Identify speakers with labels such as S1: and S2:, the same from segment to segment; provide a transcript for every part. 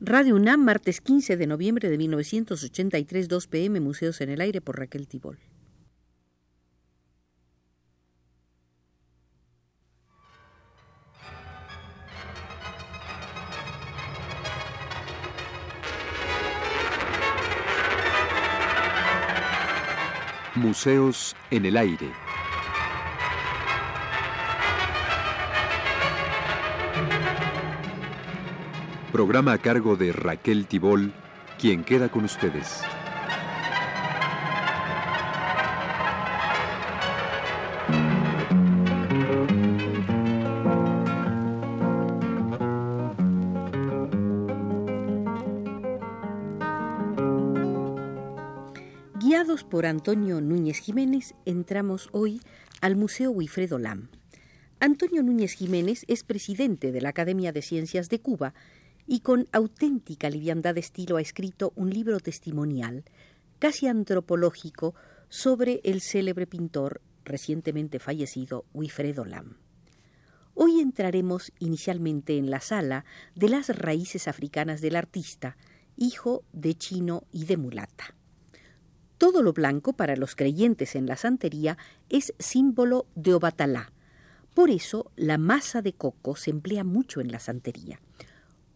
S1: Radio UNAM, martes 15 de noviembre de 1983, 2 pm, Museos en el Aire por Raquel Tibol.
S2: Museos en el Aire. Programa a cargo de Raquel Tibol, quien queda con ustedes.
S1: Guiados por Antonio Núñez Jiménez, entramos hoy al Museo Wilfredo Lam. Antonio Núñez Jiménez es presidente de la Academia de Ciencias de Cuba y con auténtica liviandad de estilo ha escrito un libro testimonial, casi antropológico, sobre el célebre pintor recientemente fallecido Wilfredo Lam. Hoy entraremos inicialmente en la sala de las raíces africanas del artista, hijo de chino y de mulata. Todo lo blanco para los creyentes en la santería es símbolo de Obatalá. Por eso la masa de coco se emplea mucho en la santería.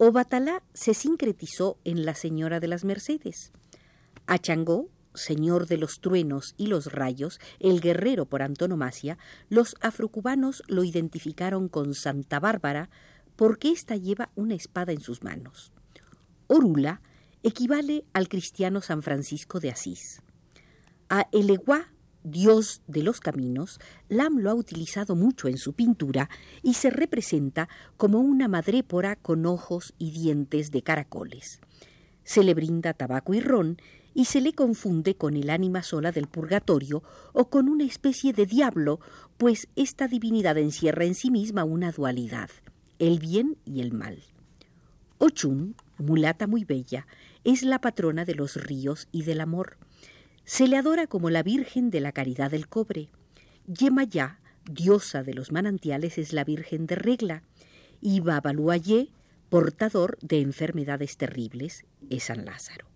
S1: Obatalá se sincretizó en la Señora de las Mercedes. A Changó, señor de los truenos y los rayos, el guerrero por antonomasia, los afrocubanos lo identificaron con Santa Bárbara porque ésta lleva una espada en sus manos. Orula equivale al cristiano San Francisco de Asís. A Eleguá Dios de los caminos, Lam lo ha utilizado mucho en su pintura y se representa como una madrépora con ojos y dientes de caracoles. Se le brinda tabaco y ron y se le confunde con el ánima sola del purgatorio o con una especie de diablo, pues esta divinidad encierra en sí misma una dualidad, el bien y el mal. Ochun, mulata muy bella, es la patrona de los ríos y del amor. Se le adora como la Virgen de la Caridad del Cobre. Yemayá, diosa de los manantiales, es la Virgen de Regla. Y Babaluayé, portador de enfermedades terribles, es San Lázaro.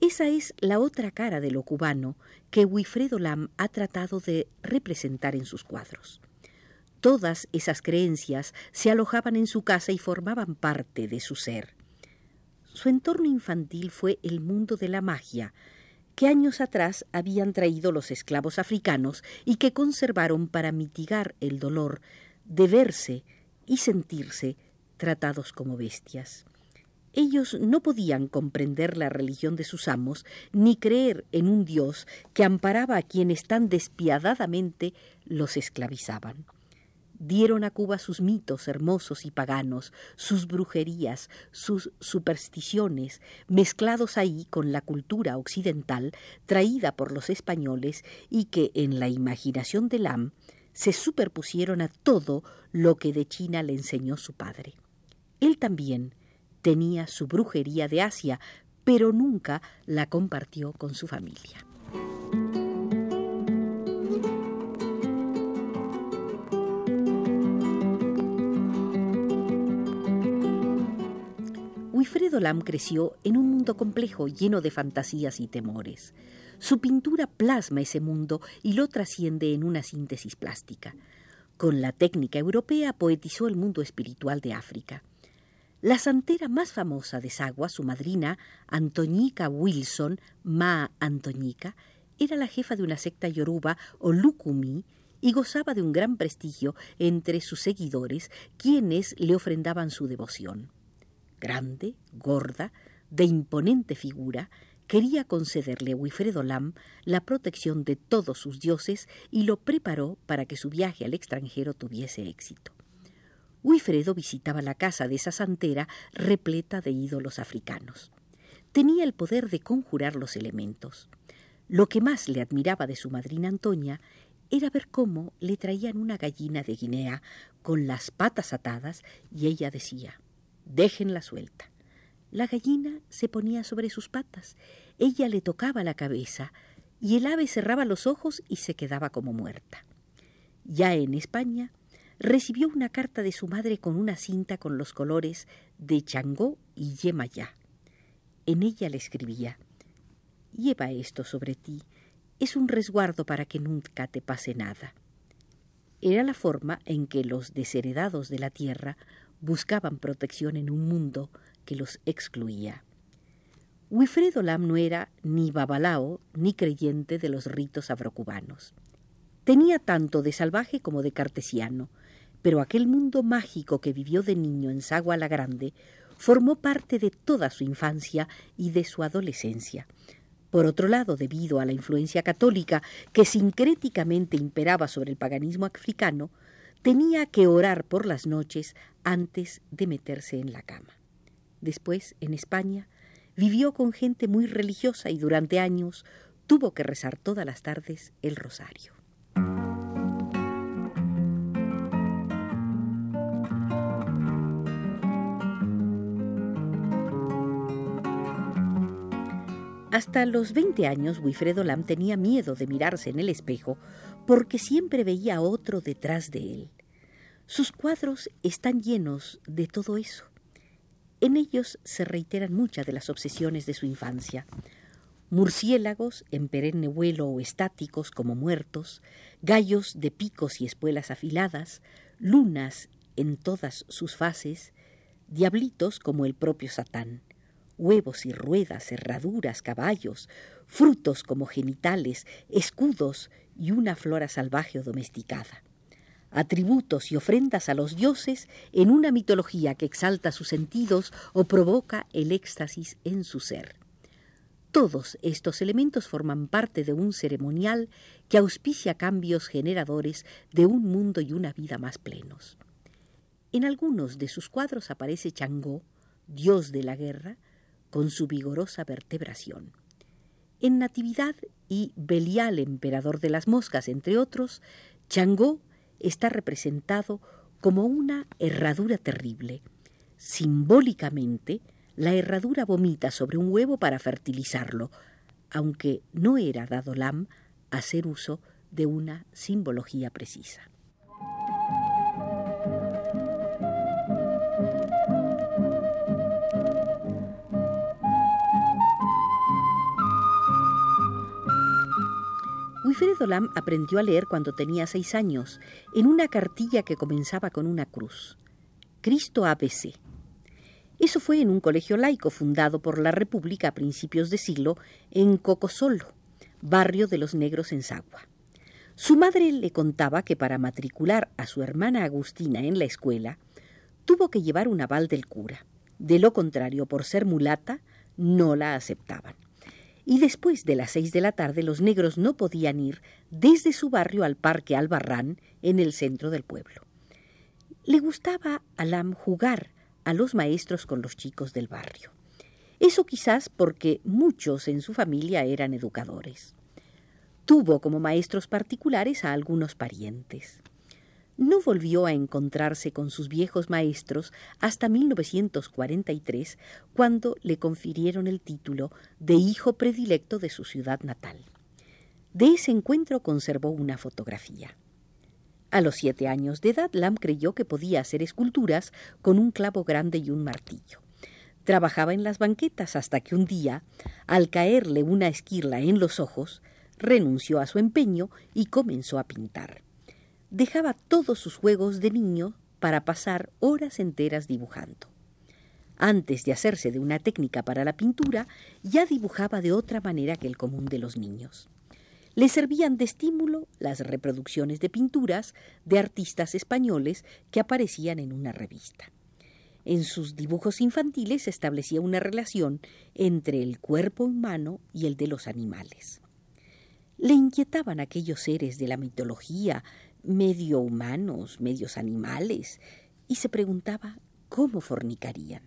S1: Esa es la otra cara de lo cubano que Wilfredo Lam ha tratado de representar en sus cuadros. Todas esas creencias se alojaban en su casa y formaban parte de su ser. Su entorno infantil fue el mundo de la magia, que años atrás habían traído los esclavos africanos y que conservaron para mitigar el dolor de verse y sentirse tratados como bestias. Ellos no podían comprender la religión de sus amos ni creer en un Dios que amparaba a quienes tan despiadadamente los esclavizaban dieron a Cuba sus mitos hermosos y paganos, sus brujerías, sus supersticiones, mezclados ahí con la cultura occidental traída por los españoles y que en la imaginación de Lam se superpusieron a todo lo que de China le enseñó su padre. Él también tenía su brujería de Asia, pero nunca la compartió con su familia. Wilfredo Lam creció en un mundo complejo lleno de fantasías y temores. Su pintura plasma ese mundo y lo trasciende en una síntesis plástica. Con la técnica europea poetizó el mundo espiritual de África. La santera más famosa de Sagua, su madrina, Antoñica Wilson, Ma Antoñica, era la jefa de una secta yoruba o Lukumi y gozaba de un gran prestigio entre sus seguidores, quienes le ofrendaban su devoción grande, gorda, de imponente figura, quería concederle a Wilfredo Lam la protección de todos sus dioses y lo preparó para que su viaje al extranjero tuviese éxito. Wilfredo visitaba la casa de esa santera repleta de ídolos africanos. Tenía el poder de conjurar los elementos. Lo que más le admiraba de su madrina Antonia era ver cómo le traían una gallina de Guinea con las patas atadas y ella decía Déjenla suelta. La gallina se ponía sobre sus patas, ella le tocaba la cabeza, y el ave cerraba los ojos y se quedaba como muerta. Ya en España, recibió una carta de su madre con una cinta con los colores de Changó y Yemayá. En ella le escribía Lleva esto sobre ti, es un resguardo para que nunca te pase nada. Era la forma en que los desheredados de la tierra buscaban protección en un mundo que los excluía. Wilfredo Lam no era ni babalao ni creyente de los ritos afrocubanos. Tenía tanto de salvaje como de cartesiano, pero aquel mundo mágico que vivió de niño en Sagua la Grande formó parte de toda su infancia y de su adolescencia. Por otro lado, debido a la influencia católica que sincréticamente imperaba sobre el paganismo africano, tenía que orar por las noches antes de meterse en la cama. Después, en España, vivió con gente muy religiosa y durante años tuvo que rezar todas las tardes el rosario. Hasta los 20 años, Wilfredo Lam tenía miedo de mirarse en el espejo porque siempre veía a otro detrás de él. Sus cuadros están llenos de todo eso. En ellos se reiteran muchas de las obsesiones de su infancia. Murciélagos en perenne vuelo o estáticos como muertos, gallos de picos y espuelas afiladas, lunas en todas sus fases, diablitos como el propio Satán huevos y ruedas, herraduras, caballos, frutos como genitales, escudos y una flora salvaje o domesticada. Atributos y ofrendas a los dioses en una mitología que exalta sus sentidos o provoca el éxtasis en su ser. Todos estos elementos forman parte de un ceremonial que auspicia cambios generadores de un mundo y una vida más plenos. En algunos de sus cuadros aparece Changó, dios de la guerra, con su vigorosa vertebración. En Natividad y Belial, emperador de las moscas, entre otros, Changó está representado como una herradura terrible. Simbólicamente, la herradura vomita sobre un huevo para fertilizarlo, aunque no era dado Lam hacer uso de una simbología precisa. Wilfredo Lam aprendió a leer cuando tenía seis años, en una cartilla que comenzaba con una cruz. Cristo ABC. Eso fue en un colegio laico fundado por la República a principios de siglo en Cocosolo, barrio de los negros en Sagua. Su madre le contaba que para matricular a su hermana Agustina en la escuela, tuvo que llevar un aval del cura. De lo contrario, por ser mulata, no la aceptaban y después de las seis de la tarde los negros no podían ir desde su barrio al parque Albarrán en el centro del pueblo. Le gustaba a Lam jugar a los maestros con los chicos del barrio. Eso quizás porque muchos en su familia eran educadores. Tuvo como maestros particulares a algunos parientes no volvió a encontrarse con sus viejos maestros hasta 1943, cuando le confirieron el título de hijo predilecto de su ciudad natal. De ese encuentro conservó una fotografía. A los siete años de edad, Lam creyó que podía hacer esculturas con un clavo grande y un martillo. Trabajaba en las banquetas hasta que un día, al caerle una esquirla en los ojos, renunció a su empeño y comenzó a pintar dejaba todos sus juegos de niño para pasar horas enteras dibujando. Antes de hacerse de una técnica para la pintura, ya dibujaba de otra manera que el común de los niños. Le servían de estímulo las reproducciones de pinturas de artistas españoles que aparecían en una revista. En sus dibujos infantiles establecía una relación entre el cuerpo humano y el de los animales. Le inquietaban aquellos seres de la mitología medio humanos, medios animales, y se preguntaba cómo fornicarían.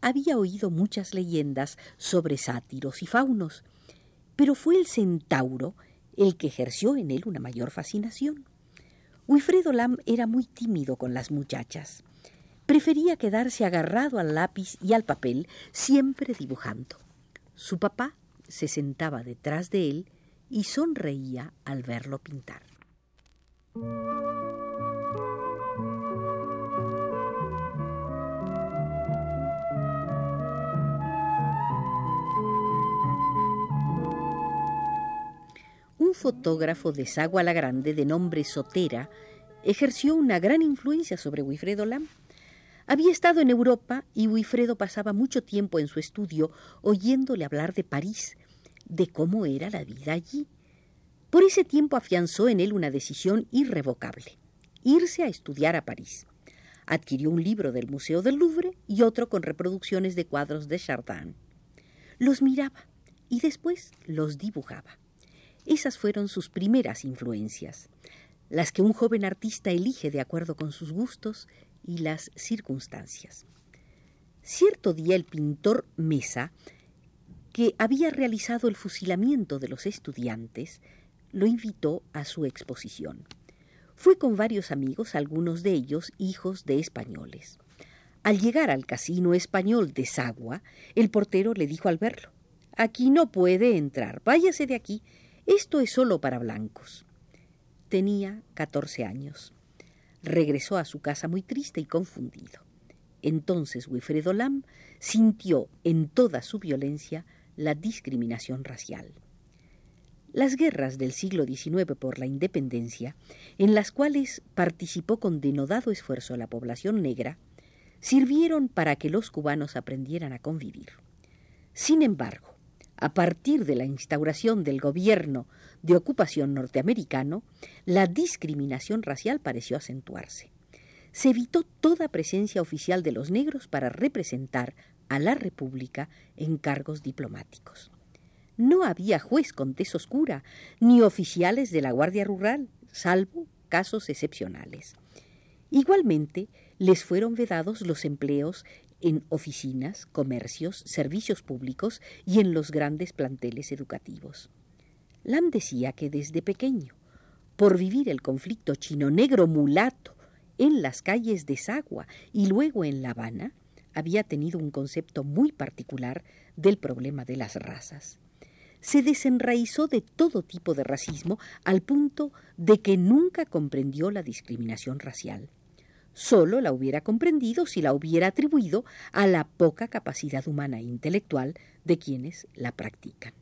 S1: Había oído muchas leyendas sobre sátiros y faunos, pero fue el centauro el que ejerció en él una mayor fascinación. Wilfredo Lam era muy tímido con las muchachas. Prefería quedarse agarrado al lápiz y al papel, siempre dibujando. Su papá se sentaba detrás de él y sonreía al verlo pintar. Un fotógrafo de Sagua la Grande de nombre Sotera ejerció una gran influencia sobre Wilfredo Lam. Había estado en Europa y Wilfredo pasaba mucho tiempo en su estudio oyéndole hablar de París de cómo era la vida allí. Por ese tiempo afianzó en él una decisión irrevocable, irse a estudiar a París. Adquirió un libro del Museo del Louvre y otro con reproducciones de cuadros de Chardin. Los miraba y después los dibujaba. Esas fueron sus primeras influencias, las que un joven artista elige de acuerdo con sus gustos y las circunstancias. Cierto día el pintor Mesa, que había realizado el fusilamiento de los estudiantes, lo invitó a su exposición. Fue con varios amigos, algunos de ellos hijos de españoles. Al llegar al casino español de Sagua, el portero le dijo al verlo Aquí no puede entrar, váyase de aquí, esto es solo para blancos. Tenía catorce años. Regresó a su casa muy triste y confundido. Entonces Wilfredo Lam sintió en toda su violencia la discriminación racial. Las guerras del siglo XIX por la independencia, en las cuales participó con denodado esfuerzo la población negra, sirvieron para que los cubanos aprendieran a convivir. Sin embargo, a partir de la instauración del gobierno de ocupación norteamericano, la discriminación racial pareció acentuarse. Se evitó toda presencia oficial de los negros para representar a la República en cargos diplomáticos no había juez con tez oscura, ni oficiales de la Guardia Rural, salvo casos excepcionales. Igualmente, les fueron vedados los empleos en oficinas, comercios, servicios públicos y en los grandes planteles educativos. Lam decía que desde pequeño, por vivir el conflicto chino-negro mulato en las calles de Sagua y luego en La Habana, había tenido un concepto muy particular del problema de las razas se desenraizó de todo tipo de racismo al punto de que nunca comprendió la discriminación racial. Solo la hubiera comprendido si la hubiera atribuido a la poca capacidad humana e intelectual de quienes la practican.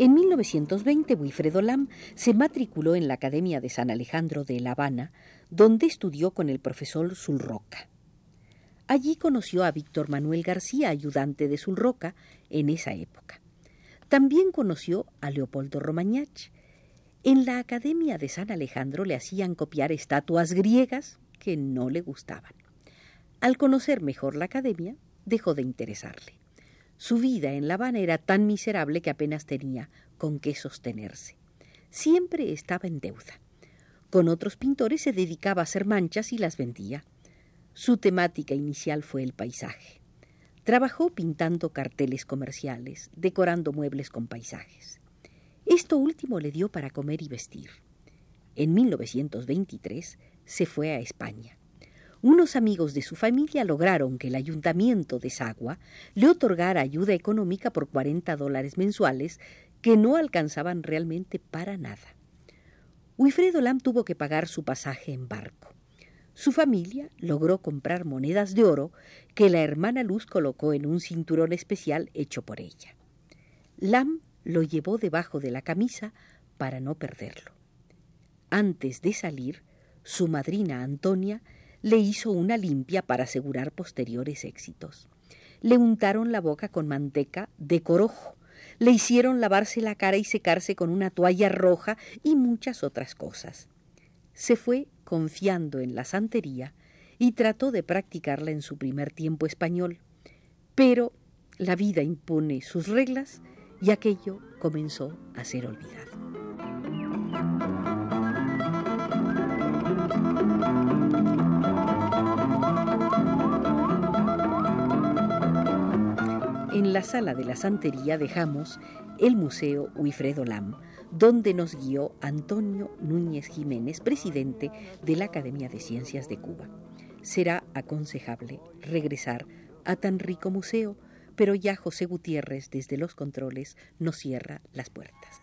S1: En 1920, Wilfredo Lam se matriculó en la Academia de San Alejandro de La Habana, donde estudió con el profesor Zulroca. Allí conoció a Víctor Manuel García, ayudante de Zulroca en esa época. También conoció a Leopoldo Romagnach. En la Academia de San Alejandro le hacían copiar estatuas griegas que no le gustaban. Al conocer mejor la academia, dejó de interesarle. Su vida en La Habana era tan miserable que apenas tenía con qué sostenerse. Siempre estaba en deuda. Con otros pintores se dedicaba a hacer manchas y las vendía. Su temática inicial fue el paisaje. Trabajó pintando carteles comerciales, decorando muebles con paisajes. Esto último le dio para comer y vestir. En 1923 se fue a España unos amigos de su familia lograron que el ayuntamiento de Sagua le otorgara ayuda económica por 40 dólares mensuales que no alcanzaban realmente para nada. Wilfredo Lam tuvo que pagar su pasaje en barco. Su familia logró comprar monedas de oro que la hermana Luz colocó en un cinturón especial hecho por ella. Lam lo llevó debajo de la camisa para no perderlo. Antes de salir, su madrina Antonia le hizo una limpia para asegurar posteriores éxitos. Le untaron la boca con manteca de corojo, le hicieron lavarse la cara y secarse con una toalla roja y muchas otras cosas. Se fue confiando en la santería y trató de practicarla en su primer tiempo español, pero la vida impone sus reglas y aquello comenzó a ser olvidado. En la sala de la santería dejamos el Museo Wilfredo Lam, donde nos guió Antonio Núñez Jiménez, presidente de la Academia de Ciencias de Cuba. Será aconsejable regresar a tan rico museo, pero ya José Gutiérrez desde los controles nos cierra las puertas.